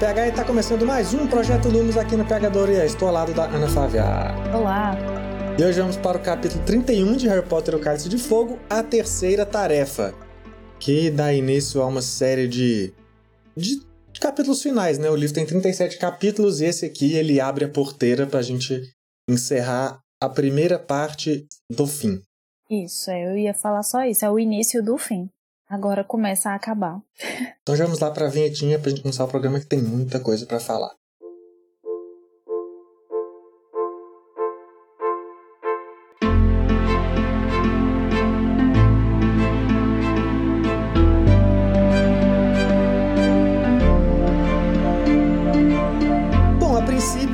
PH e tá começando mais um Projeto Lumos aqui no Pegadoria. Estou ao lado da Ana Flávia. Olá. E hoje vamos para o capítulo 31 de Harry Potter e o Cálice de Fogo, a terceira tarefa, que dá início a uma série de, de capítulos finais, né? O livro tem 37 capítulos e esse aqui ele abre a porteira pra gente encerrar a primeira parte do fim. Isso, é, eu ia falar só isso. É o início do fim. Agora começa a acabar. Então já vamos lá pra vinhetinha pra gente começar o programa que tem muita coisa pra falar.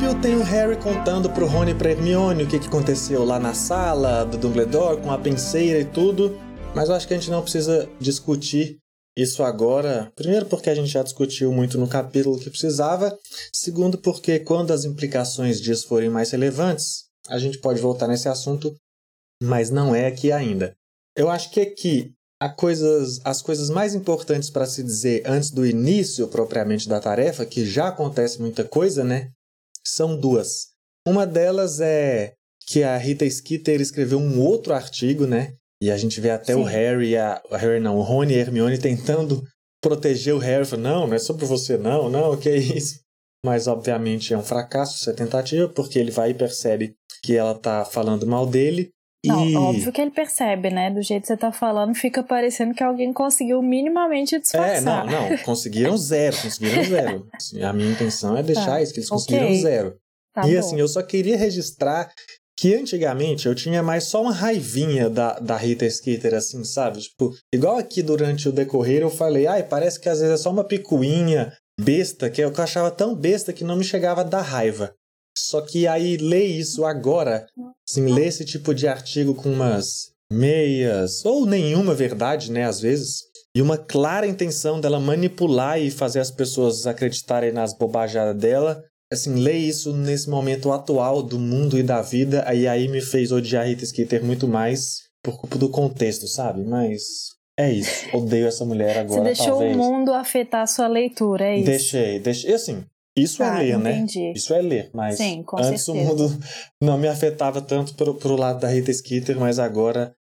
A tem o Harry contando pro Rony e pra Hermione o que, que aconteceu lá na sala do Dumbledore com a penseira e tudo, mas eu acho que a gente não precisa discutir isso agora. Primeiro porque a gente já discutiu muito no capítulo que precisava, segundo porque quando as implicações disso forem mais relevantes, a gente pode voltar nesse assunto, mas não é aqui ainda. Eu acho que aqui coisas, as coisas mais importantes para se dizer antes do início propriamente da tarefa, que já acontece muita coisa, né? São duas. Uma delas é que a Rita Skeeter escreveu um outro artigo, né? E a gente vê até Sim. o Harry, a, o Harry não, o Rony e a Hermione tentando proteger o Harry. Falando, não, não é sobre você não, não, que é isso? Mas obviamente é um fracasso essa tentativa, porque ele vai e percebe que ela tá falando mal dele. Não, e... óbvio que ele percebe, né? Do jeito que você tá falando, fica parecendo que alguém conseguiu minimamente disfarçar. É, não, não, conseguiram zero, conseguiram zero. Assim, a minha intenção é deixar Tá, isso, que eles conseguiram zero. Tá e bom. assim, eu só queria registrar que antigamente eu tinha mais só uma raivinha da, da Rita Skeeter, assim, sabe? Tipo, igual aqui durante o decorrer eu falei, ai, parece que às vezes é só uma picuinha besta, que eu que eu achava tão besta que não me chegava a dar raiva. Só que aí ler isso agora, assim, ler esse tipo de artigo com umas meias, ou nenhuma verdade, né, às vezes, e uma clara intenção dela manipular e fazer as pessoas acreditarem nas bobajadas dela, assim, ler isso nesse momento atual do mundo e da vida, aí aí me fez odiar a Rita Skeeter muito mais por culpa do contexto, sabe? Mas é isso. Odeio essa mulher agora, Você deixou talvez. o mundo afetar a sua leitura, é isso? Deixei, deixei. E assim, isso Tá, é ler, né? entendi. Isso é ler, mas Sim, antes certeza. o mundo não me afetava tanto pro, pro lado da Rita Skeeter, mas agora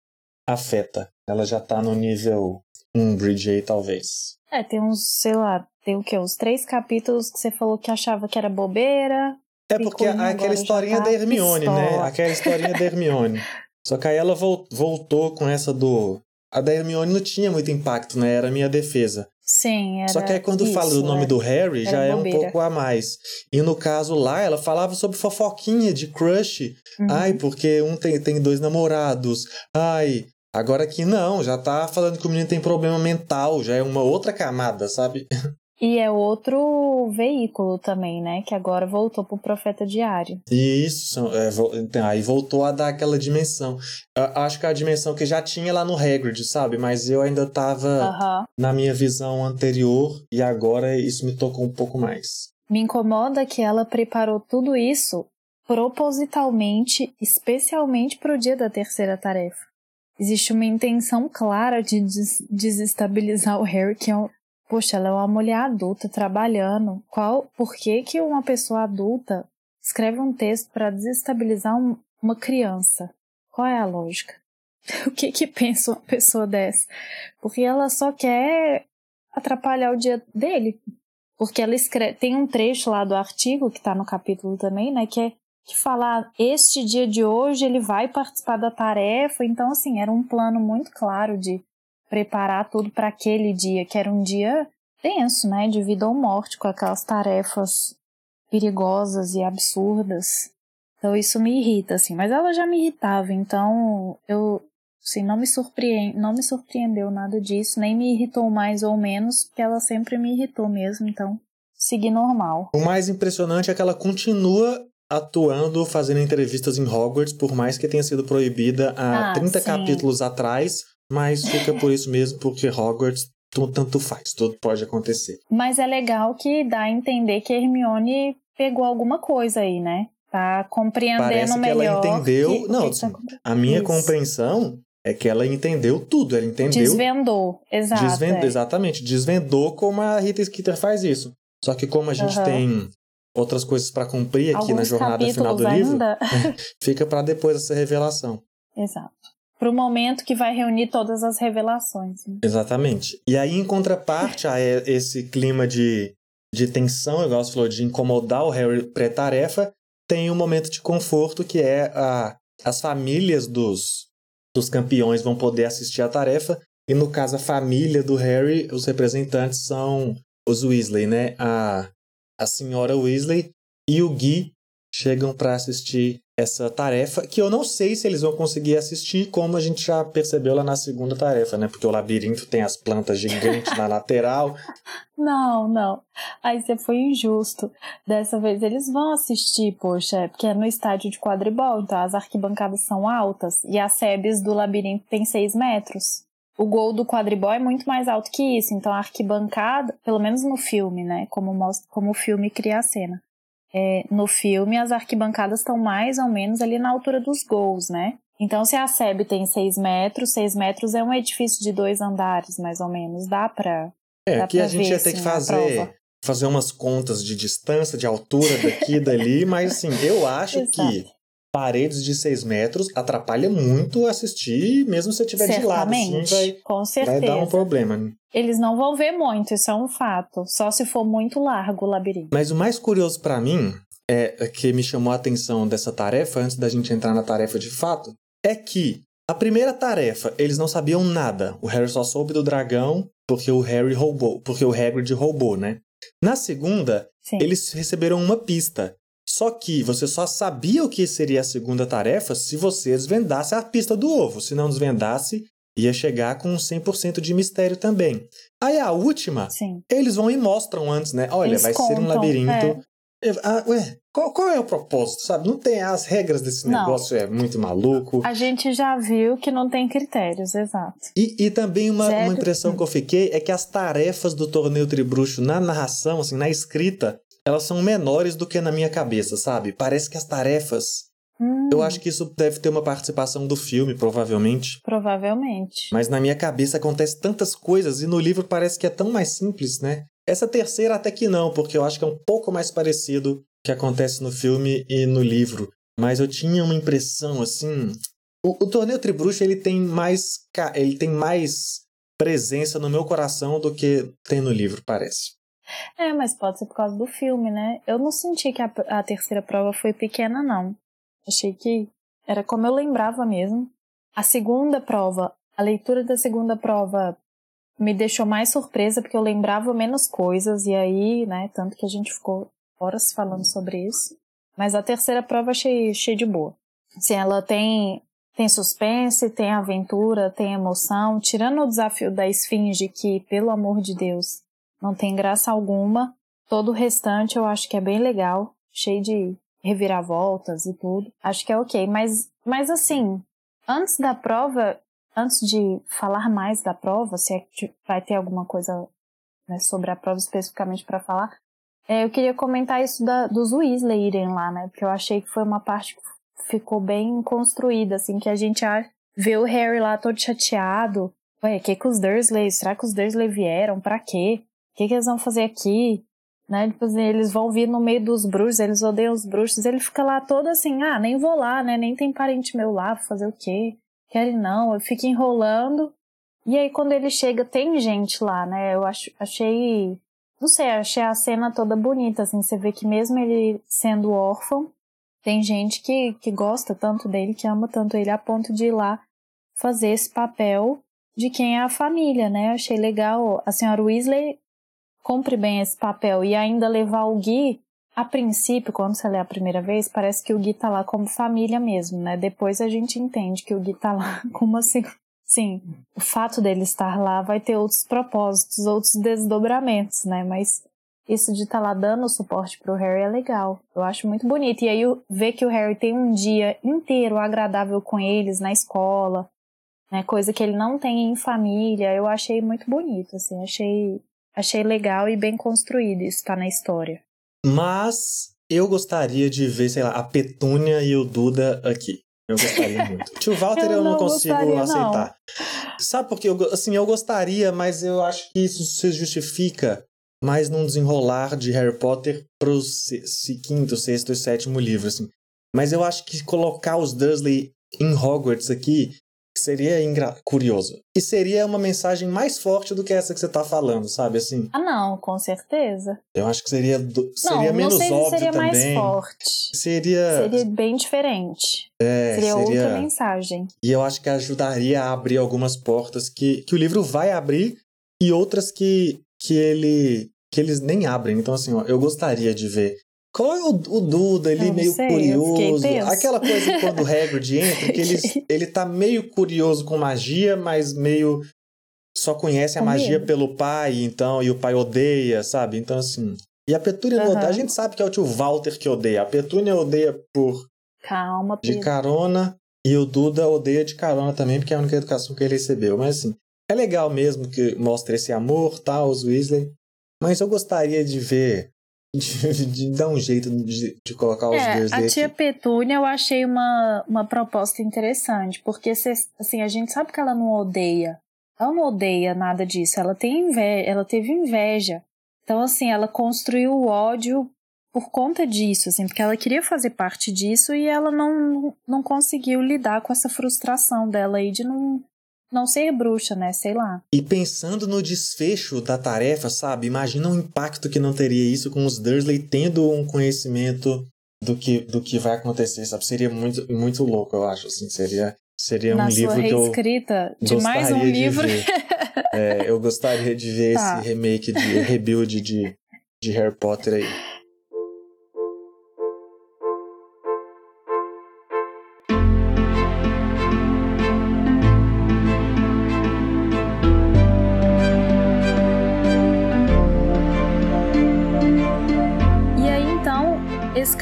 afeta. Ela já tá no nível Umbridge aí, talvez. É, tem uns, sei lá, tem o quê? Uns três capítulos que você falou que achava que era bobeira. É porque agora aquela historinha da Hermione, né? Aquela historinha da Hermione. Só que aí ela vol- voltou com essa do. A da Hermione não tinha muito impacto, né? Era a minha defesa. Sim, era Só que aí quando isso, fala do nome é. do Harry, já é um pouco a mais. E no caso lá, ela falava sobre fofoquinha de crush. Uhum. Ai, porque um tem, tem dois namorados. Ai, agora aqui não, já tá falando que o menino tem problema mental, já é uma outra camada, sabe? E é outro veículo também, né? Que agora voltou pro Profeta Diário. Isso, é, então, aí voltou a dar aquela dimensão. Eu acho que é a dimensão que já tinha lá no Hagrid, sabe? Mas eu ainda tava Aham. na minha visão anterior e agora isso me tocou um pouco mais. Me incomoda que ela preparou tudo isso propositalmente, especialmente para o dia da terceira tarefa. Existe uma intenção clara de des- desestabilizar o Harry, que é um, poxa, ela é uma mulher adulta trabalhando. Qual, por que que uma pessoa adulta escreve um texto para desestabilizar um- uma criança? Qual é a lógica? O que que pensa uma pessoa dessa? Porque ela só quer atrapalhar o dia dele, porque ela escreve, tem um trecho lá do artigo que está no capítulo também, né, que é que fala este dia de hoje ele vai participar da tarefa, então assim, era um plano muito claro de preparar tudo para aquele dia, que era um dia tenso, né, de vida ou morte, com aquelas tarefas perigosas e absurdas. Então isso me irrita assim, mas ela já me irritava, então eu assim, não me surpreende, não me surpreendeu nada disso, nem me irritou mais ou menos, porque ela sempre me irritou mesmo, então seguir normal. O mais impressionante é que ela continua atuando, fazendo entrevistas em Hogwarts, por mais que tenha sido proibida há Ah, 30 sim. capítulos atrás, mas fica por isso mesmo, porque Hogwarts tanto faz, tudo pode acontecer. Mas é legal que dá a entender que a Hermione pegou alguma coisa aí, né? Tá compreendendo Parece que melhor. ela entendeu. que- não, que que tá a minha Isso. compreensão é que ela entendeu tudo, ela entendeu. Desvendou, exato. desvendou é. Exatamente, desvendou como a Rita Skeeter faz isso. Só que como a gente Aham. tem outras coisas pra cumprir aqui na Alguns jornada final do livro, ainda. fica pra depois essa revelação. Exato. Pro momento que vai reunir todas as revelações. né? Exatamente. E aí, em contraparte a esse clima de, de tensão, igual você falou, de incomodar o Harry pré-tarefa, tem um momento de conforto que é a, as famílias dos, dos campeões vão poder assistir à tarefa. E no caso, a família do Harry, os representantes são os Weasley, né? A, a senhora Weasley e o Gui chegam para assistir essa tarefa, que eu não sei se eles vão conseguir assistir, como a gente já percebeu lá na segunda tarefa, né? Porque o labirinto tem as plantas gigantes na lateral. Não, não. Aí você foi injusto. Dessa vez eles vão assistir, poxa, é porque é no estádio de quadribol, então as arquibancadas são altas e as sebes do labirinto tem 6 metros. O gol do quadribol é muito mais alto que isso, então a arquibancada, pelo menos no filme, né? Como, mostra, como o filme cria a cena. É, no filme, as arquibancadas estão mais ou menos ali na altura dos gols, né? Então, se a SEB tem 6 metros, 6 metros é um edifício de dois andares, mais ou menos. Dá pra. É, Dá aqui a pra gente ver, ia ter que sim, a fazer, fazer umas contas de distância, de altura daqui e dali, mas assim, eu acho que. Paredes de 6 metros atrapalha muito assistir, mesmo se você estiver de lado, assim, vai, com vai certeza. dar um problema. Eles não vão ver muito, isso é um fato. Só se for muito largo o labirinto. Mas o mais curioso pra mim, é que me chamou a atenção dessa tarefa, antes da gente entrar na tarefa de fato, é que a primeira tarefa, eles não sabiam nada. O Harry só soube do dragão porque o Harry roubou, porque o Hagrid roubou, né? Na segunda, Sim. eles receberam uma pista. Só que você só sabia o que seria a segunda tarefa se você desvendasse a pista do ovo. Se não desvendasse, ia chegar com 100% de mistério também. Aí a última, Sim. eles vão e mostram antes, né? Olha, Eles vai ser um contam, labirinto. Ah, ué, qual, qual é o propósito, sabe? Não tem as regras desse Não. negócio, é muito maluco. A gente já viu que não tem critérios, exato. E, e também uma, uma impressão que eu fiquei é que as tarefas do torneio tribruxo na narração, assim, na escrita, elas são menores do que na minha cabeça, sabe? Parece que as tarefas. Hum, Eu acho que isso deve ter uma participação do filme, provavelmente. Provavelmente. Mas na minha cabeça acontece tantas coisas e no livro parece que é tão mais simples, né? Essa terceira até que não, porque eu acho que é um pouco mais parecido que acontece no filme e no livro. Mas eu tinha uma impressão assim, o, o torneio Tribruxo ele tem mais ele tem mais presença no meu coração do que tem no livro, parece. É, mas pode ser por causa do filme, né? Eu não senti que a, a terceira prova foi pequena, não. Achei que era como eu lembrava mesmo. A segunda prova, a leitura da segunda prova me deixou mais surpresa porque eu lembrava menos coisas e aí, né, tanto que a gente ficou horas falando sobre isso. Mas a terceira prova achei, achei de boa. Assim, ela tem tem suspense, tem aventura, tem emoção, tirando o desafio da esfinge que, pelo amor de Deus, não tem graça alguma. Todo o restante eu acho que é bem legal, cheio de reviravoltas e tudo. Acho que é ok, mas, mas assim, antes da prova, antes de falar mais da prova, se é que vai ter alguma coisa né, sobre a prova especificamente para falar, é, eu queria comentar isso da, dos Weasley irem lá, né? Porque eu achei que foi uma parte que ficou bem construída, assim, que a gente vê o Harry lá todo chateado. Ué, que que os Dursley, será que os Dursley vieram? Pra quê? Que que eles vão fazer aqui? Né? Tipo assim, eles vão vir no meio dos bruxos, eles odeiam os bruxos. Ele fica lá todo assim, ah, nem vou lá, né? Nem tem parente meu lá, vou fazer o quê? Querem não, eu fico enrolando. E aí quando ele chega, tem gente lá, né? Eu acho, achei, não sei, achei a cena toda bonita, assim. Você vê que mesmo ele sendo órfão, tem gente que, que gosta tanto dele, que ama tanto ele, a ponto de ir lá fazer esse papel de quem é a família, né? Achei legal. A senhora Weasley cumpre bem esse papel e ainda levar o Gui. A princípio, quando você lê a primeira vez, parece que o Gui tá lá como família mesmo, né? Depois a gente entende que o Gui tá lá como assim. Sim, o fato dele estar lá vai ter outros propósitos, outros desdobramentos, né? Mas isso de estar tá lá dando suporte pro Harry é legal. Eu acho muito bonito. E aí ver que o Harry tem um dia inteiro agradável com eles na escola, né? Coisa que ele não tem em família, eu achei muito bonito, assim, achei, achei legal e bem construído isso tá na história. Mas eu gostaria de ver, sei lá, a Petúnia e o Duda aqui. Eu gostaria muito. Tio Walter eu, eu não, não, consigo gostaria, aceitar. Não. Sabe por quê? Eu, assim, eu gostaria, mas eu acho que isso se justifica mais num desenrolar de Harry Potter pro quinto, sexto e sétimo livro, assim. Mas eu acho que colocar os Dursley em Hogwarts aqui seria ingra... curioso. E seria uma mensagem mais forte do que essa que você tá falando, sabe? Assim. Ah, não, com certeza. Eu acho que seria, do... seria não, menos não sei óbvio se seria também. mais forte. Seria. Seria bem diferente. É, seria, seria outra mensagem. E eu acho que ajudaria a abrir algumas portas que, que o livro vai abrir e outras que, que ele que eles nem abrem. Então, assim, ó, eu gostaria de ver qual é o, o Duda ali, meio sei, curioso? Aquela coisa quando o Hagrid entra, que ele, ele tá meio curioso com magia, mas meio só conhece a magia pelo pai, então, e o pai odeia, sabe? Então, assim. E a Petúnia uhum. A gente sabe que é o tio Walter que odeia. A Petúnia odeia por. Calma, Pedro. De carona. E o Duda odeia de carona também, porque é a única educação que ele recebeu. Mas, assim, é legal mesmo que mostre esse amor, tal, tá, os Weasley. Mas eu gostaria de ver de, de, dar um jeito de, de colocar os é, dois A tia Petúnia eu achei uma, uma proposta interessante, porque assim, a gente sabe que ela não odeia. Ela não odeia nada disso, ela tem inveja, ela teve inveja. Então, assim, ela construiu o ódio por conta disso, assim, porque ela queria fazer parte disso e ela não, não conseguiu lidar com essa frustração dela aí de não, não ser bruxa, né? Sei lá. E pensando no desfecho da tarefa, sabe? Imagina o impacto que não teria isso com os Dursley tendo um conhecimento do que, do que vai acontecer, sabe? Seria muito, muito louco, eu acho, assim. Seria, seria Na um livro que eu de mais um livro. é, eu gostaria de ver tá. esse remake de rebuild de, de Harry Potter aí.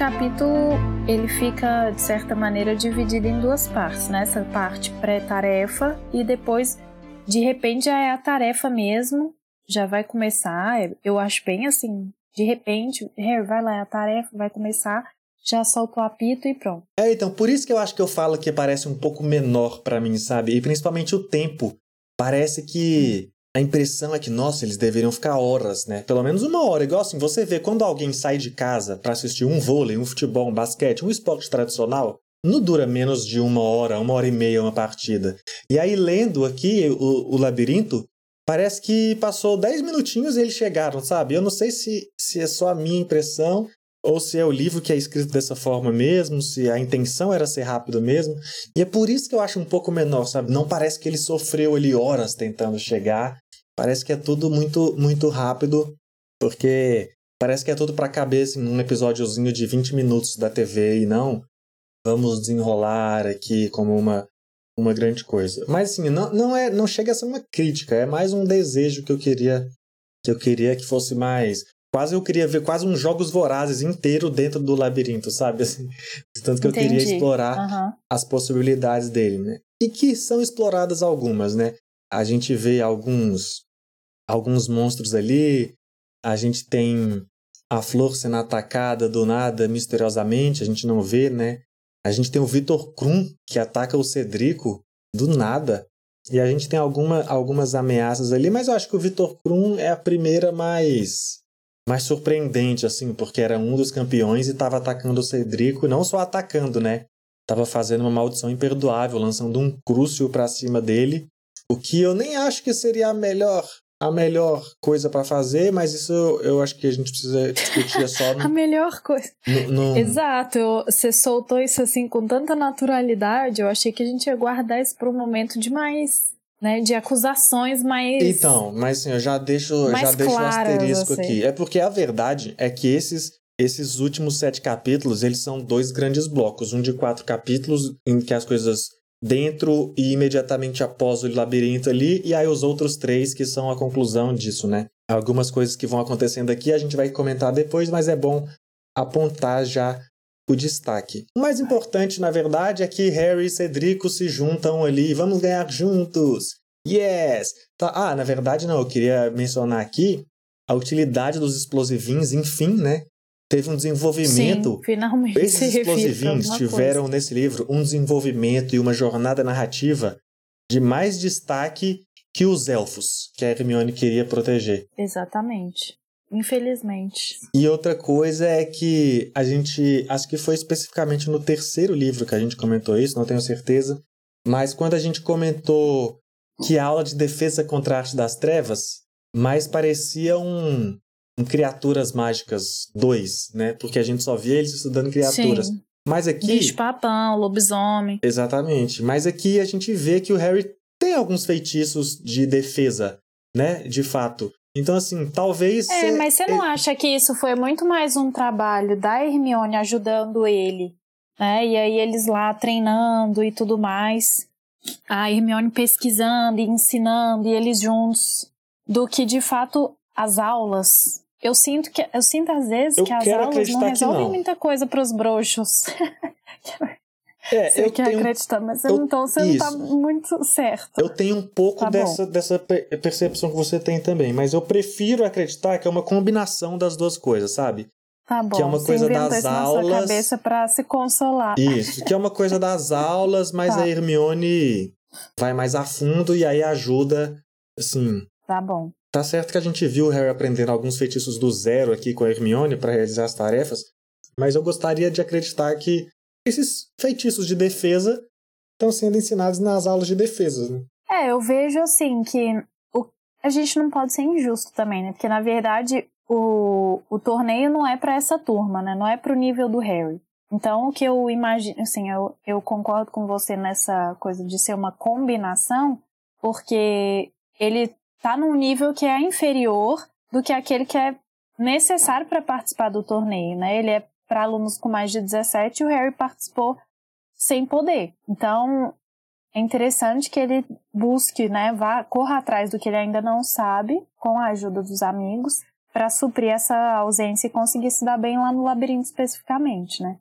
Capítulo ele fica de certa maneira dividido em duas partes, né? Essa parte pré-tarefa e depois de repente já é a tarefa mesmo, já vai começar. Eu acho bem assim, de repente, vai lá é a tarefa, vai começar, já solta o apito e pronto. É, então por isso que eu acho que eu falo que parece um pouco menor para mim, sabe? E principalmente o tempo. Parece que a impressão é que, nossa, eles deveriam ficar horas, né? Pelo menos uma hora. Igual assim, você vê quando alguém sai de casa para assistir um vôlei, um futebol, um basquete, um esporte tradicional, não dura menos de uma hora, uma hora e meia uma partida. E aí, lendo aqui o, o labirinto, parece que passou dez minutinhos e eles chegaram, sabe? Eu não sei se, se é só a minha impressão ou se é o livro que é escrito dessa forma mesmo, se a intenção era ser rápido mesmo. E é por isso que eu acho um pouco menor, sabe? Não parece que ele sofreu ali horas tentando chegar. Parece que é tudo muito muito rápido, porque parece que é tudo para cabeça em um episódiozinho de 20 minutos da TV e não vamos desenrolar aqui como uma uma grande coisa. Mas assim, não, não é não chega a ser uma crítica, é mais um desejo que eu queria que eu queria que fosse mais quase eu queria ver quase uns jogos vorazes inteiro dentro do labirinto, sabe? Assim, tanto que Entendi. eu queria explorar uhum. as possibilidades dele, né? E que são exploradas algumas, né? A gente vê alguns alguns monstros ali, a gente tem a flor sendo atacada do nada misteriosamente, a gente não vê, né? A gente tem o Vitor Krum que ataca o Cedrico do nada. E a gente tem alguma, algumas ameaças ali, mas eu acho que o Vitor Krum é a primeira mais mais surpreendente, assim, porque era um dos campeões e estava atacando o Cedrico, não só atacando, né? Tava fazendo uma maldição imperdoável, lançando um crucio para cima dele, o que eu nem acho que seria a melhor a melhor coisa para fazer, mas isso eu acho que a gente precisa discutir só no, a melhor coisa. No, no... Exato, você soltou isso assim com tanta naturalidade, eu achei que a gente ia guardar isso para um momento de mais né, de acusações mais. Então, mas assim, eu já deixo, já deixo o asterisco assim. aqui. É porque a verdade é que esses, esses últimos sete capítulos, eles são dois grandes blocos. Um de quatro capítulos em que as coisas dentro e imediatamente após o labirinto ali, e aí os outros três que são a conclusão disso, né? algumas coisas que vão acontecendo aqui a gente vai comentar depois, mas é bom apontar já o destaque. O mais importante, na verdade, é que Harry e Cedrico se juntam ali. Vamos ganhar juntos! Yes! Tá. Ah, na verdade, não. Eu queria mencionar aqui a utilidade dos explosivinhos, enfim, né? Teve um desenvolvimento. Sim, finalmente. Esses explosivinhos tiveram coisa. nesse livro um desenvolvimento e uma jornada narrativa de mais destaque que os elfos, que a Hermione queria proteger. Exatamente. Infelizmente. E outra coisa é que a gente, acho que foi especificamente no terceiro livro que a gente comentou isso, não tenho certeza, mas quando a gente comentou que a aula de defesa contra a arte das trevas mais parecia um, um Criaturas Mágicas 2, né? Porque a gente só via eles estudando criaturas. Sim. Mas aqui. Bicho-papão, lobisomem. Exatamente. Mas aqui a gente vê que o Harry tem alguns feitiços de defesa, né? De fato. Então, assim, talvez. É, mas você não acha que isso foi muito mais um trabalho da Hermione ajudando ele, né? E aí eles lá treinando e tudo mais. A Hermione pesquisando e ensinando, e eles juntos, do que de fato as aulas. Eu sinto que eu sinto às vezes eu que as aulas não resolvem não. muita coisa para os broxos. É, você eu quer tenho, acreditar, mas eu, então você isso. não tá muito certo. Eu tenho um pouco Tá dessa, dessa percepção que você tem também, mas eu prefiro acreditar que é uma combinação das duas coisas, sabe? Tá bom. Que é uma coisa das aulas. na cabeça para se consolar. Isso, que é uma coisa das aulas, mas Tá. a Hermione vai mais a fundo e aí ajuda, assim. Tá bom. Tá certo que a gente viu o Harry aprendendo alguns feitiços do zero aqui com a Hermione para realizar as tarefas, mas eu gostaria de acreditar que esses feitiços de defesa estão sendo ensinados nas aulas de defesa. Né? É, eu vejo assim que o... a gente não pode ser injusto também, né? Porque na verdade o, o torneio não é para essa turma, né? Não é pro nível do Harry. Então o que eu imagino, assim, eu, eu concordo com você nessa coisa de ser uma combinação, porque ele tá num nível que é inferior do que aquele que é necessário para participar do torneio, né? Ele é para alunos com mais de 17 e o Harry participou sem poder. Então, é interessante que ele busque, né, vá, corra atrás do que ele ainda não sabe, com a ajuda dos amigos, para suprir essa ausência e conseguir se dar bem lá no labirinto especificamente, né?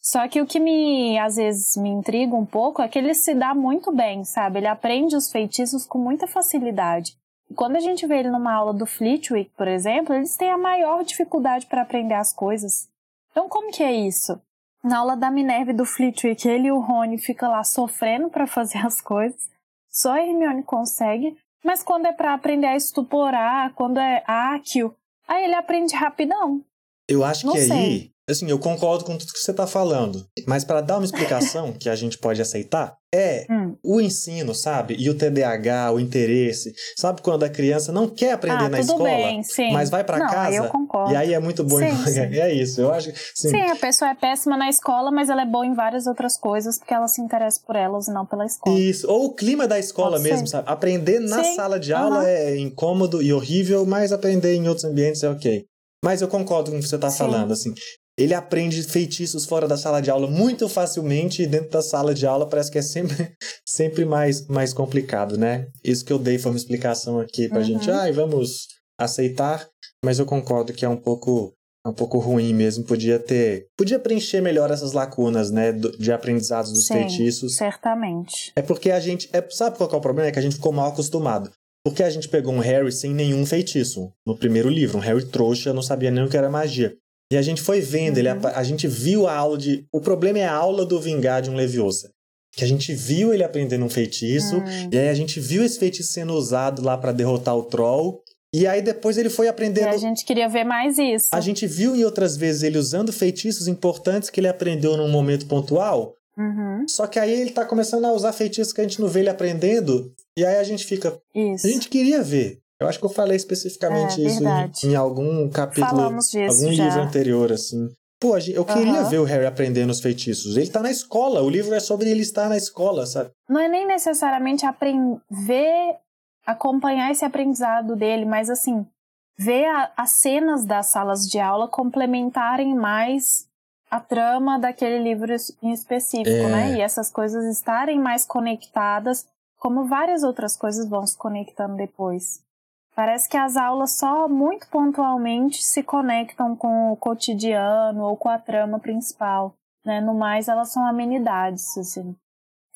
Só que o que me, às vezes, me intriga um pouco é que ele se dá muito bem, sabe? Ele aprende os feitiços com muita facilidade. E quando a gente vê ele numa aula do Flitwick, por exemplo, eles têm a maior dificuldade para aprender as coisas. Então, como que é isso? Na aula da Minerva e do Flitwick, ele e o Rony ficam lá sofrendo para fazer as coisas. Só a Hermione consegue. Mas quando é para aprender a estuporar, quando é áquio, aí ele aprende rapidão. Eu acho Não que sei. aí, assim, eu concordo com tudo que você está falando, mas para dar uma explicação que a gente pode aceitar, é Hum. o ensino, sabe? E o TDAH, o interesse. Sabe quando a criança não quer aprender ah, na escola, bem, sim. mas vai para aí casa eu concordo. e aí é muito bom. em- Sim, sim. É isso, eu acho que sim. Sim, a pessoa é péssima na escola, mas ela é boa em várias outras coisas porque ela se interessa por elas e não pela escola. Isso, ou o clima da escola Pode mesmo, ser. sabe? Aprender na Sim, sala de aula aham. é incômodo e horrível, mas aprender em outros ambientes é ok. Mas eu concordo com o que você está falando, assim. Ele aprende feitiços fora da sala de aula muito facilmente e dentro da sala de aula parece que é sempre, sempre mais, mais complicado, né? Isso que eu dei foi uma explicação aqui pra Uhum. gente. Ai, vamos aceitar, mas eu concordo que é um pouco é um pouco ruim mesmo, podia ter, podia preencher melhor essas lacunas, né, de aprendizados dos Sim, feitiços. certamente. É porque a gente. É, sabe qual é o problema? É que a gente ficou mal acostumado. Porque a gente pegou um Harry sem nenhum feitiço no primeiro livro. Um Harry trouxa, não sabia nem o que era magia. E a gente foi vendo, ele, Uhum. apa- a gente viu a aula de. O problema é a aula do Vingardium Leviosa. Que a gente viu ele aprendendo um feitiço, Hum. e aí a gente viu esse feitiço sendo usado lá pra derrotar o Troll. E aí depois ele foi E aprendendo. a gente queria ver mais isso. A gente viu em outras vezes ele usando feitiços importantes que ele aprendeu num momento pontual. Uhum, Só que aí ele tá começando a usar feitiços que a gente não vê ele aprendendo. E aí a gente fica. isso. A gente queria ver. Eu acho que eu falei especificamente É, isso em, em algum capítulo. Algum já. livro anterior, assim. Pô, eu queria Aham. ver o Harry aprendendo os feitiços. Ele tá na escola. O livro é sobre ele estar na escola, sabe? Não é nem necessariamente aprender, ver, acompanhar esse aprendizado dele, mas assim, ver a- as cenas das salas de aula complementarem mais a trama daquele livro em específico, É. né? E essas coisas estarem mais conectadas, como várias outras coisas vão se conectando depois. Parece que as aulas só muito pontualmente se conectam com o cotidiano ou com a trama principal. Né? No mais, elas são amenidades. Assim.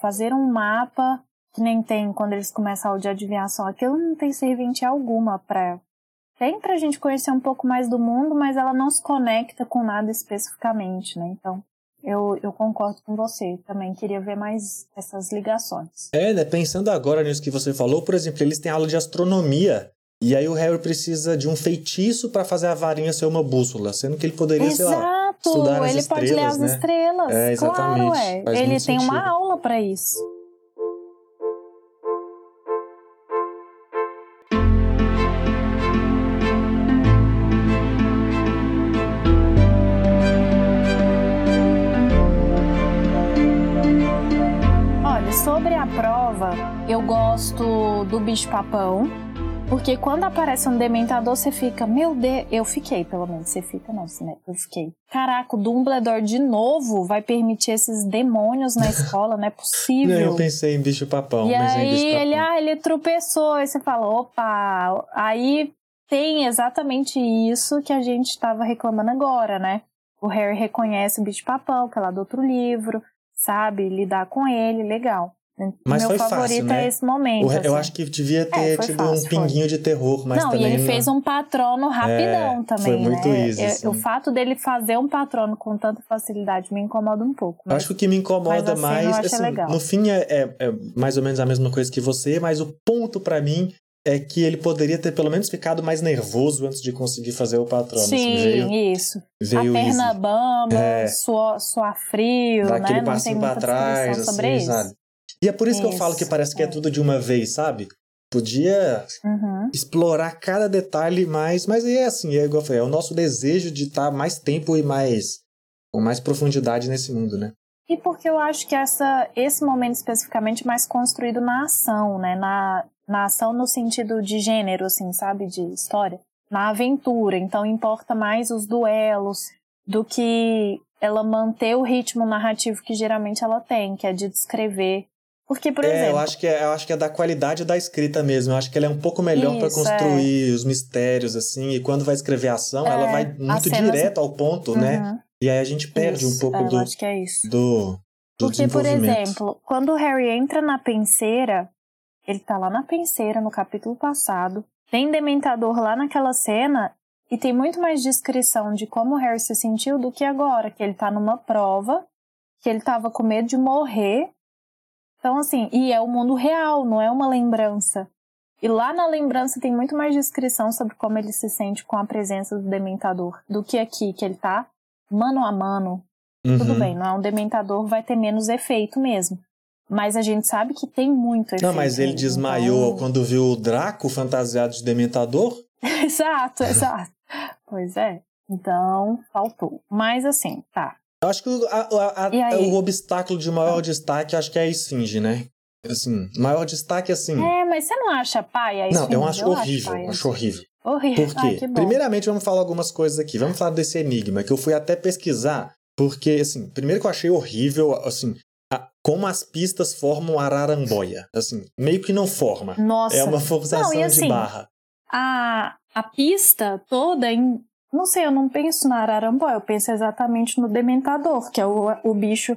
Fazer um mapa, que nem tem quando eles começam a aula de adivinhação, aquilo não tem serventia alguma para. Tem pra gente conhecer um pouco mais do mundo, mas ela não se conecta com nada especificamente, né? Então, eu, eu concordo com você. Também queria ver mais essas ligações. É, né? Pensando agora nisso que você falou, por exemplo, eles têm aula de astronomia. E aí o Harry precisa de um feitiço para fazer a varinha ser uma bússola, sendo que ele poderia, Exato. sei lá, estudar as ele estrelas, pode ler as né? estrelas. É, exatamente. Claro, é. Ele tem uma sentido. aula para isso. Olha, sobre a prova, eu gosto do bicho-papão. Porque quando aparece um dementador, você fica, meu Deus, eu fiquei, pelo menos. Você fica, não, né? Eu fiquei. Caraca, o Dumbledore de novo vai permitir esses demônios na escola, não é Não, possível. eu pensei em bicho-papão, E mas em aí bicho-papão. ele, ah, ele tropeçou, aí você fala, opa, aí tem exatamente isso que a gente estava reclamando agora, né? O Harry reconhece o bicho-papão, que é lá do outro livro, sabe lidar com ele, legal. Mas Meu foi favorito fácil, né? é esse momento. O- eu assim. acho que devia É, ter foi tido fácil, um pinguinho de terror, mas não, também e ele não- fez um patrono rapidão É, também, foi muito né? É, assim. O fato dele fazer um patrono com tanta facilidade me incomoda um pouco. Eu mas- acho que o que me incomoda assim, mais, assim, legal. no fim é, é- é mais ou menos a mesma coisa que você, mas o ponto pra mim é que ele poderia ter pelo menos ficado mais nervoso antes de conseguir fazer o patrono. assim, Sim, veio, isso. veio a perna easy. bamba, É. frio, Dá né? aquele Não tem pra trás, descrição sobre assim, isso. sabe? E é por isso, que eu falo que Isso, parece que é é. tudo de uma vez, sabe? Podia Uhum. explorar cada detalhe mais, mas é assim, é igual eu falei, é o nosso desejo de estar mais tempo e mais com mais profundidade nesse mundo, né? E porque eu acho que essa, esse momento especificamente é mais construído na ação, né? Na, na ação no sentido de gênero, assim, sabe? De história. Na aventura. Então importa mais os duelos do que ela manter o ritmo narrativo que geralmente ela tem, que é de descrever. Porque, por é, exemplo. eu acho que é, eu acho que é da qualidade da escrita mesmo. Eu acho que ela é um pouco melhor para construir os mistérios assim, e quando vai escrever a ação, É, ela vai muito cenas- direto ao ponto, né? Uhum, E aí a gente perde isso, um pouco é, eu do acho que é isso. do, do Porque, por exemplo, quando o Harry entra na penseira, ele tá lá na penseira no capítulo passado, tem dementador lá naquela cena e tem muito mais descrição de como o Harry se sentiu do que agora, que ele tá numa prova, que ele tava com medo de morrer. Então, assim, e é o mundo real, não é uma lembrança. E lá na lembrança tem muito mais descrição sobre como ele se sente com a presença do dementador do que aqui, que ele tá mano a mano tudo Uhum. bem, não é um dementador, vai ter menos efeito mesmo. Mas a gente sabe que tem muito efeito. Não, mas ele nele, desmaiou então- quando viu o Draco fantasiado de dementador? exato, exato. Pois é. Então, faltou. Mas assim, tá. Eu acho que o, a- a- a- o obstáculo de maior destaque, acho que é a esfinge, né? Assim, maior destaque assim. É, mas você não acha pai a não, eu esfinge? acho horrível, pai, eu acho horrível. horrível. Por Ai, quê? Primeiramente, vamos falar algumas coisas aqui. Vamos falar desse enigma, que eu fui até pesquisar, porque, assim, primeiro que eu achei horrível, assim, a- como as pistas formam araramboia. Assim, meio que não forma. Nossa. É uma forçação Não, e de assim, barra. A, a pista toda em. Não sei, eu não penso na Araramboia, eu penso exatamente no Dementador, que é o, o bicho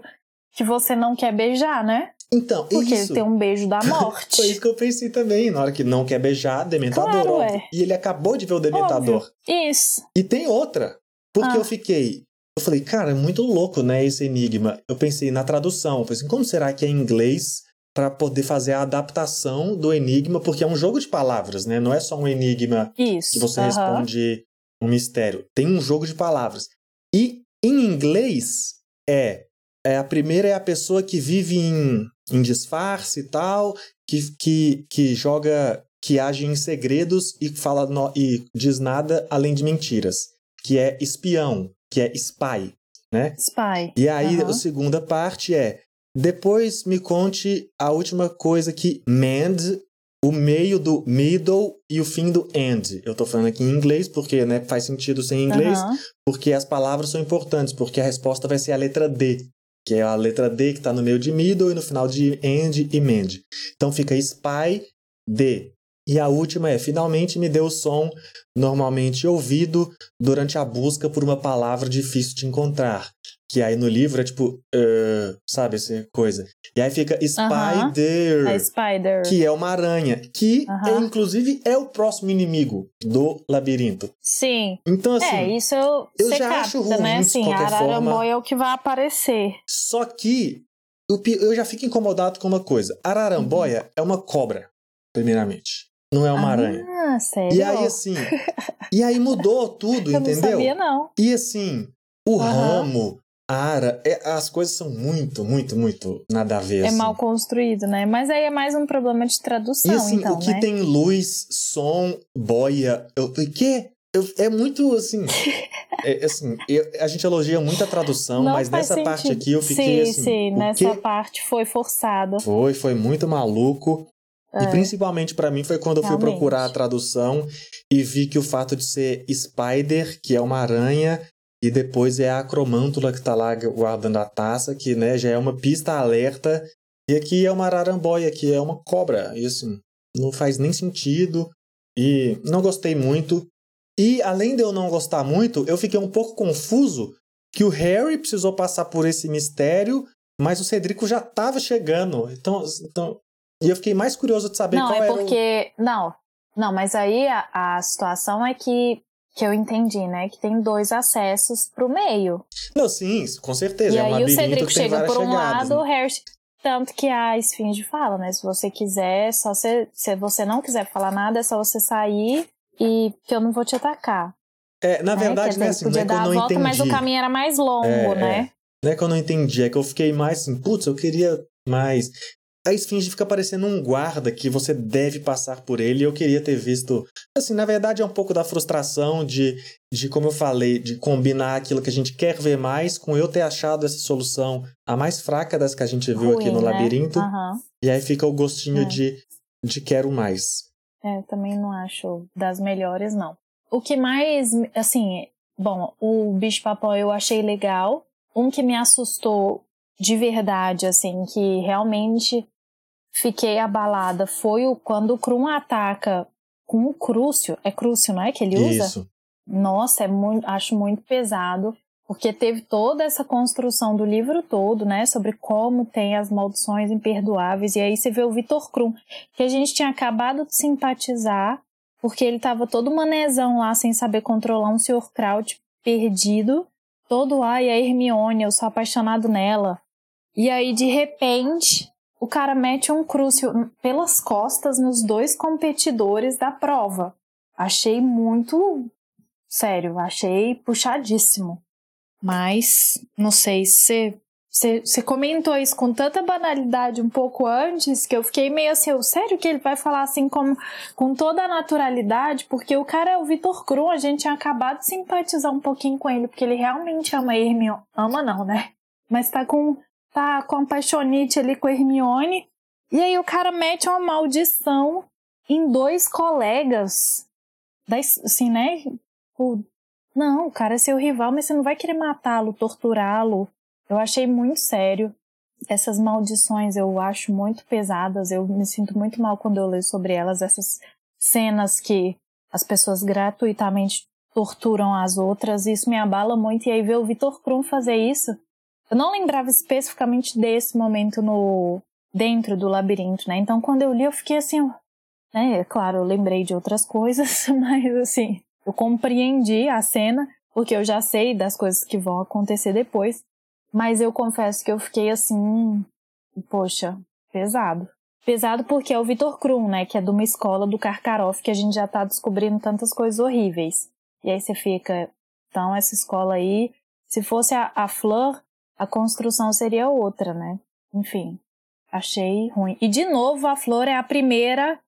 que você não quer beijar, né? Então, Porque isso. ele tem um beijo da morte. Foi isso que eu pensei também. Na hora que não quer beijar, dementador. Claro, óbvio. é. E ele acabou de ver o dementador. Óbvio. Isso. E tem outra. Porque Ah. eu fiquei. Eu falei, cara, é muito louco, né, esse enigma. Eu pensei na tradução. Eu assim, como será que é em inglês para poder fazer a adaptação do enigma? Porque é um jogo de palavras, né? Não é só um enigma Isso. que você aham. responde um mistério. Tem um jogo de palavras. E em inglês é, é a primeira é a pessoa que vive em, em disfarce e tal, que, que, que joga, que age em segredos e fala no- e diz nada além de mentiras, que é espião, que é spy, né? Spy. E aí Aham. a segunda parte é depois me conte a última coisa que mend o meio do middle e o fim do end. Eu tô falando aqui em inglês porque, né, faz sentido ser em inglês, Aham. porque as palavras são importantes, porque a resposta vai ser a letra D, que é a letra D que tá no meio de middle e no final de end e mend. Então fica spy D. E a última é: finalmente me deu o som normalmente ouvido durante a busca por uma palavra difícil de encontrar. Que aí no livro é tipo, uh, sabe, essa coisa. E aí fica Spider, A Spider. que é uma aranha, que é, Aham. inclusive é o próximo inimigo do labirinto. Sim. Então, assim, é, isso eu, eu já capta, acho ruim, né? de Assim, a qualquer forma. Araramboy é o que vai aparecer. só que eu já fico incomodado com uma coisa. Araramboia é uma cobra, primeiramente. Não é uma aranha. Ah, sério? E aí, assim. e aí mudou tudo, eu não entendeu? sabia, não. E assim, o Aham. ramo, a ara, é- as coisas são muito, muito, muito nada a ver. É assim. mal construído, né? Mas aí é mais um problema de tradução, E assim, então, o que né? tem luz, som, boia, eu, o quê? Eu- é muito assim. é, assim eu- a gente elogia muito a tradução, Não mas nessa parte sentido. aqui eu fiquei sim, assim. Sim, nessa quê? parte foi forçado. Foi, foi muito maluco. E É. principalmente pra mim foi quando eu fui procurar a tradução e vi que o fato de ser Spider, que é uma aranha, e depois é a acromântula que tá lá guardando a taça, que né, já é uma pista alerta. E aqui é uma araramboia, que é uma cobra. Assim, não faz nem sentido. E não gostei muito. E além de eu não gostar muito, eu fiquei um pouco confuso que o Harry precisou passar por esse mistério, mas o Cedrico já tava chegando. Então, então e eu fiquei mais curioso de saber Não, qual é era o... porque. Não, não, mas aí a, a situação é que, que eu entendi, né? Que tem dois acessos pro meio. Não, sim, com certeza. e é um aí o tem chega por um chegadas, lado, né? o Harry. Tanto que a Esfinge fala, né? Se você quiser, só você, se você não quiser falar nada, é só você sair e que eu não vou te atacar. É, na né? verdade, é dizer, assim, não é que eu não volta, entendi. mas o caminho era mais longo, É, né? Não é que eu não entendi, é que eu fiquei mais assim, putz, eu queria mais. A esfinge fica parecendo um guarda que você deve passar por ele eu queria ter visto. Assim, na verdade é um pouco da frustração de, de, como eu falei, de combinar aquilo que a gente quer ver mais com eu ter achado essa solução a mais fraca das que a gente viu aqui Ruim, no né? labirinto. Aham. E aí fica o gostinho É. de, de quero mais. É, eu também não acho das melhores, não. O que mais, assim, bom, o bicho papão eu achei legal. Um que me assustou de verdade, assim, que realmente fiquei abalada foi o quando o Krum ataca com o Crucio. É Crucio, não é que ele usa? Isso. Nossa, é muito, acho muito pesado, porque teve toda essa construção do livro todo, né, sobre como tem as maldições imperdoáveis, e aí você vê o Vitor Krum, que a gente tinha acabado de simpatizar, porque ele tava todo manezão lá, sem saber controlar um Sr. Kraut perdido, todo, ai, a Hermione, eu sou apaixonado nela. E aí, de repente, o cara mete um crucio pelas costas nos dois competidores da prova. Achei muito sério, achei puxadíssimo. Mas, não sei, você você comentou isso com tanta banalidade um pouco antes que eu fiquei meio assim, eu, sério que ele vai falar assim como, com toda a naturalidade? Porque o cara é o Vitor Krum, a gente tinha acabado de simpatizar um pouquinho com ele, porque ele realmente ama a Hermione. Ama não, né? Mas tá com, tá com apaixonite ali com Hermione. E aí o cara mete uma maldição em dois colegas. Da, assim, né? O, não, o cara é seu rival, mas você não vai querer matá-lo, torturá-lo. Eu achei muito sério. Essas maldições eu acho muito pesadas. Eu me sinto muito mal quando eu leio sobre elas. Essas cenas que as pessoas gratuitamente torturam as outras. Isso me abala muito. E aí ver o Vitor Krum fazer isso. Eu não lembrava especificamente desse momento no dentro do labirinto, né? Então quando eu li eu fiquei assim, né? Claro, eu lembrei de outras coisas, mas assim, eu compreendi a cena porque eu já sei das coisas que vão acontecer depois. Mas eu confesso que eu fiquei assim, poxa, pesado. Pesado porque é o Vitor Krum, né? Que é de uma escola do Karkaroff que a gente já tá descobrindo tantas coisas horríveis. E aí você fica, então essa escola aí, se fosse a, a Fleur, a construção seria outra, né? Enfim, achei ruim. E de novo, a Flor é a primeira,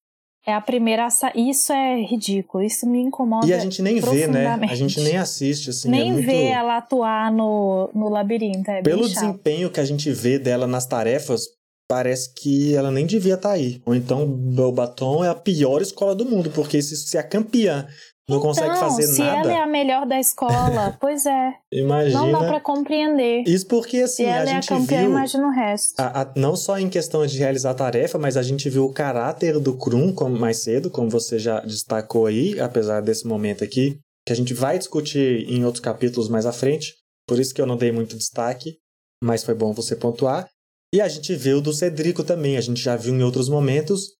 é a primeira. Isso é ridículo, isso me incomoda E a gente nem vê, né? A gente nem assiste, assim. Nem é muito... vê ela atuar no, no labirinto, é Pelo desempenho que a gente vê dela nas tarefas, parece que ela nem devia estar aí. Ou então, o Baton é a pior escola do mundo, porque se, se a campeã não então, consegue fazer se nada. ela é a melhor da escola, pois é. Imagina. Não dá pra compreender. Isso porque assim, se ela a é a gente campeã, viu imagina o resto. a- a- não só em questão de realizar a tarefa, mas a gente viu o caráter do Krum como mais cedo, como você já destacou aí, apesar desse momento aqui, que a gente vai discutir em outros capítulos mais à frente. Por isso que eu não dei muito destaque, mas foi bom você pontuar. E a gente viu do Cedrico também, a gente já viu em outros momentos,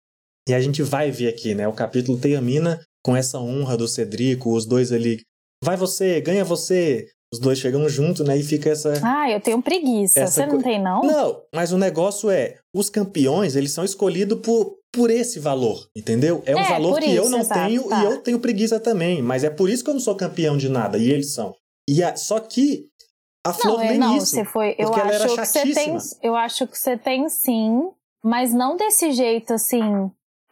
e a gente vai ver aqui, né? O capítulo termina com essa honra do Cedrico, os dois ali. Vai você, ganha você. Os dois chegam junto, né? E fica essa. Ah, eu tenho preguiça. Você não co- tem, não? Não, mas o negócio é, os campeões, eles são escolhidos por, por esse valor, entendeu? É um É, valor que eu isso, não exato, tenho tá. e eu tenho preguiça também, mas é por isso que eu não sou campeão de nada, e eles são. E a- só que a Flor Não, é, nem não, isso. você foi. Eu acho que você tem. Eu acho que você tem sim, mas não desse jeito assim.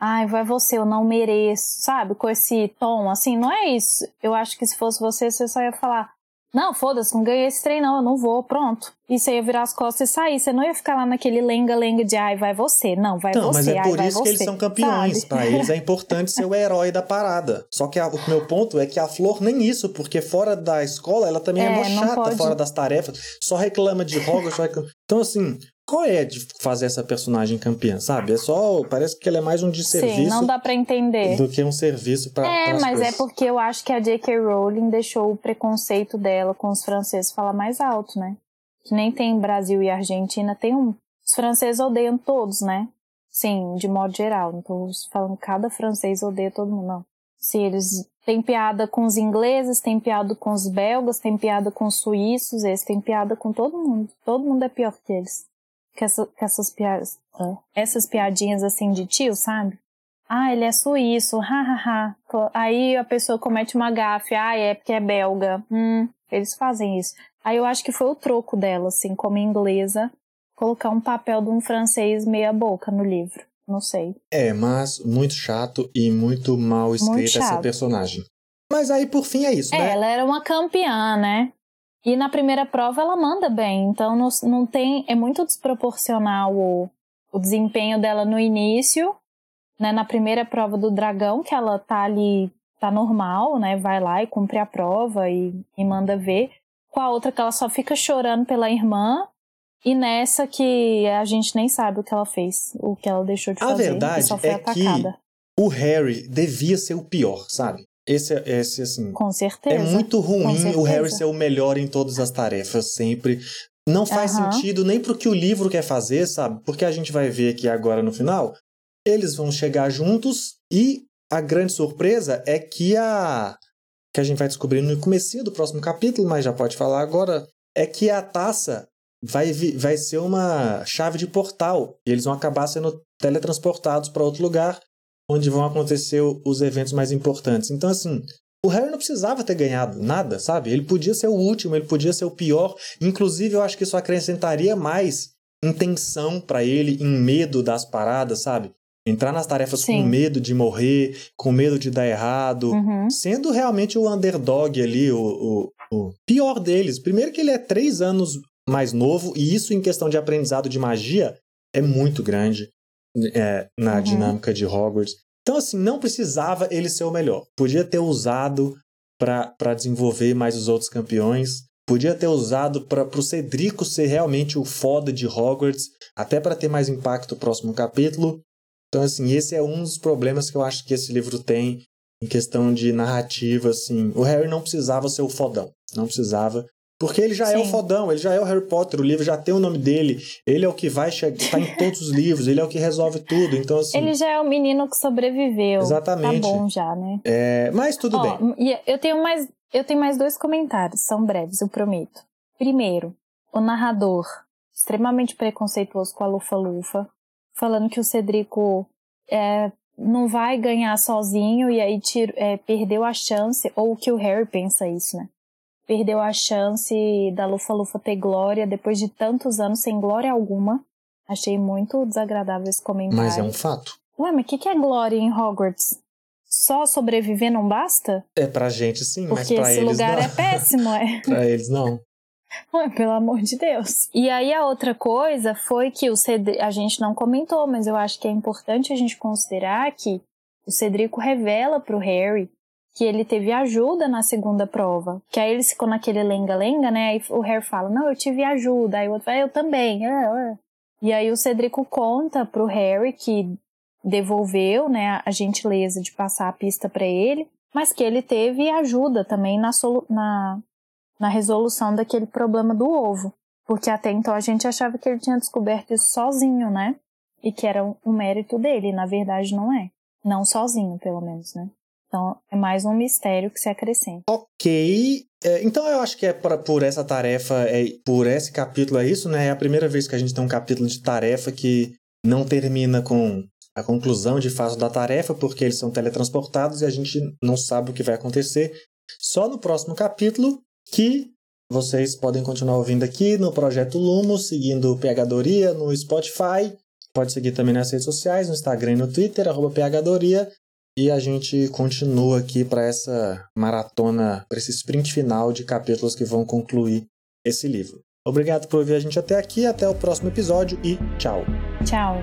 Ai, vai você, eu não mereço, sabe? Com esse tom, assim, não é isso. Eu acho que se fosse você, você só ia falar: Não, foda-se, não ganhei esse trem, não, eu não vou, pronto. E você ia virar as costas e sair. Você não ia ficar lá naquele lenga-lenga de ai, vai você. Não, vai Não, você, mas é ai, por isso você. que eles são campeões. Pra eles é importante ser o herói da parada. Só que a- o meu ponto é que a Flor nem isso, porque fora da escola ela também é, É, chata, pode. fora das tarefas. Só reclama de Hogwarts, só reclama. Então, assim, qual é de fazer essa personagem campeã, sabe? É só. Parece que ela é mais um Sim, desserviço não dá pra entender. do que um serviço pra. É, mas é coisas. porque eu acho que a J.K. Rowling deixou o preconceito dela com os franceses falar mais alto, né? Que nem tem Brasil e Argentina, tem um. Os franceses odeiam todos, né? Sim, de modo geral. Não tô falando que cada francês odeia todo mundo, não. Sim, eles têm piada com os ingleses, têm piada com os belgas, têm piada com os suíços, eles têm piada com todo mundo. Todo mundo é pior que eles. Que, essa, essas piadas. Essas piadinhas assim de tio, sabe? Ah, ele é suíço, hahaha. Aí a pessoa comete uma gafe, ah, é porque é belga. Hum, eles fazem isso. Aí eu acho que foi o troco dela, assim, como inglesa, colocar um papel de um francês meia boca no livro. Não sei. É, mas muito chato e muito mal escrita essa chato. personagem. Mas aí, por fim, é isso, É, né? ela era uma campeã, né? E na primeira prova ela manda bem, então não, não tem. É muito desproporcional o, o desempenho dela no início, né? Na primeira prova do dragão, que ela tá ali, tá normal, né? Vai lá e cumpre a prova e, e manda ver. Com a outra que ela só fica chorando pela irmã. E nessa que a gente nem sabe o que ela fez, o que ela deixou de A fazer. verdade e só foi é que atacada. O Harry devia ser o pior, sabe? Esse, esse assim. Com É certeza. muito Com ruim o. Harry ser o melhor em todas as tarefas, sempre. Não faz Aham. sentido nem pro que o livro quer fazer, sabe? Porque a gente vai ver aqui agora no final, eles vão chegar juntos e a grande surpresa é que a que a gente vai descobrir no comecinho do próximo capítulo, mas já pode falar agora, é que a taça vai, vai ser uma chave de portal e eles vão acabar sendo teletransportados para outro lugar onde vão acontecer os eventos mais importantes. Então assim, o Harry não precisava ter ganhado nada, sabe? Ele podia ser o último, ele podia ser o pior. Inclusive, eu acho que isso acrescentaria mais intenção pra ele, em medo das paradas, sabe? Entrar nas tarefas Sim. com medo de morrer, com medo de dar errado, Uhum. sendo realmente o underdog ali, o, o, o pior deles. Primeiro que ele é três anos mais novo, e isso em questão de aprendizado de magia é muito grande é, na Uhum. dinâmica de Hogwarts. Então, assim, não precisava ele ser o melhor. Podia ter usado para desenvolver mais os outros campeões. Podia ter usado para o Cedrico ser realmente o foda de Hogwarts, até para ter mais impacto no próximo capítulo. Então, assim, esse é um dos problemas que eu acho que esse livro tem em questão de narrativa, assim. O Harry não precisava ser o fodão. Não precisava. Porque ele já é o Sim. fodão, ele já é o Harry Potter, o livro já tem o nome dele, ele é o que vai chegar, tá em todos os livros, ele é o que resolve tudo. Então, assim. Ele já é o menino que sobreviveu. Exatamente. Tá bom já, né? é, Mas tudo Ó, bem. eu tenho mais, eu tenho mais dois comentários, são breves, eu prometo. Primeiro, o narrador, extremamente preconceituoso com a Lufa-Lufa, falando que o Cedrico é, não vai ganhar sozinho e aí tiro, é, perdeu a chance, ou que o Harry pensa isso, né? Perdeu a chance da Lufa-Lufa ter glória depois de tantos anos sem glória alguma. Achei muito desagradável esse comentário. Mas é um fato. Ué, mas o que, que é glória em Hogwarts? Só sobreviver não basta? É pra gente sim, mas Porque pra esse eles lugar não. é péssimo, é. pra eles não. Ué, pelo amor de Deus. E aí a outra coisa foi que o Cedrico, a gente não comentou, mas eu acho que é importante a gente considerar que o Cedrico revela pro Harry que ele teve ajuda na segunda prova. Que aí eles ficam naquele lenga-lenga, né? Aí o Harry fala, não, eu tive ajuda. Aí o outro fala, eu também. Ah, ah. E aí o Cedrico conta pro Harry que devolveu, né, a gentileza de passar a pista para ele, mas que ele teve ajuda também na, na, na resolução daquele problema do ovo. Porque até então a gente achava que ele tinha descoberto isso sozinho, né? E que era um mérito dele, na verdade não é. Não sozinho, pelo menos, né? Então é mais um mistério que se acrescenta. Ok. É, então eu acho que é pra, por essa tarefa, é, por esse capítulo é isso, né? É a primeira vez que a gente tem um capítulo de tarefa que não termina com a conclusão de fato da tarefa, porque eles são teletransportados e a gente não sabe o que vai acontecer. Só no próximo capítulo, que vocês podem continuar ouvindo aqui no Projeto Lumo, seguindo o Pegadoria no Spotify. Pode seguir também nas redes sociais, no Instagram e no Twitter, arroba Pegadoria. E a gente continua aqui para essa maratona, para esse sprint final de capítulos que vão concluir esse livro. Obrigado por ouvir a gente até aqui, até o próximo episódio e tchau. Tchau.